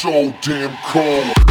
so damn cold.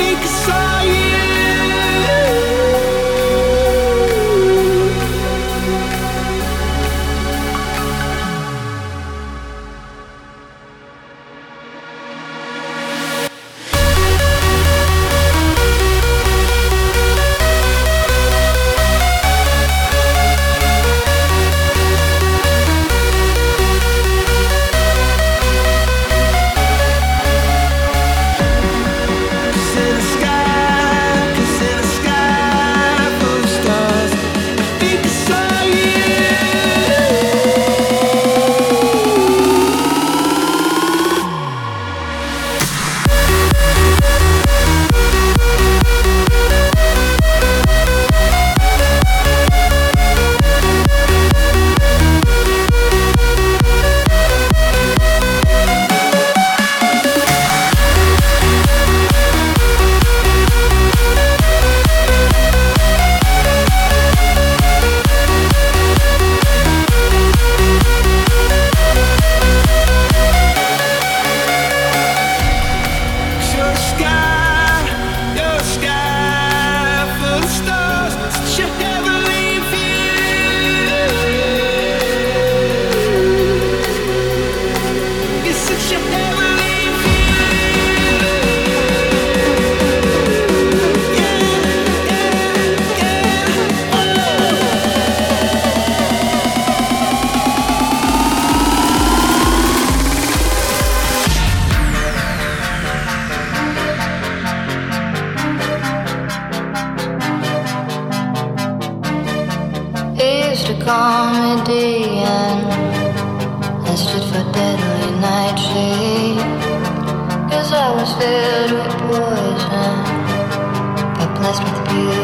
because I blessed with you.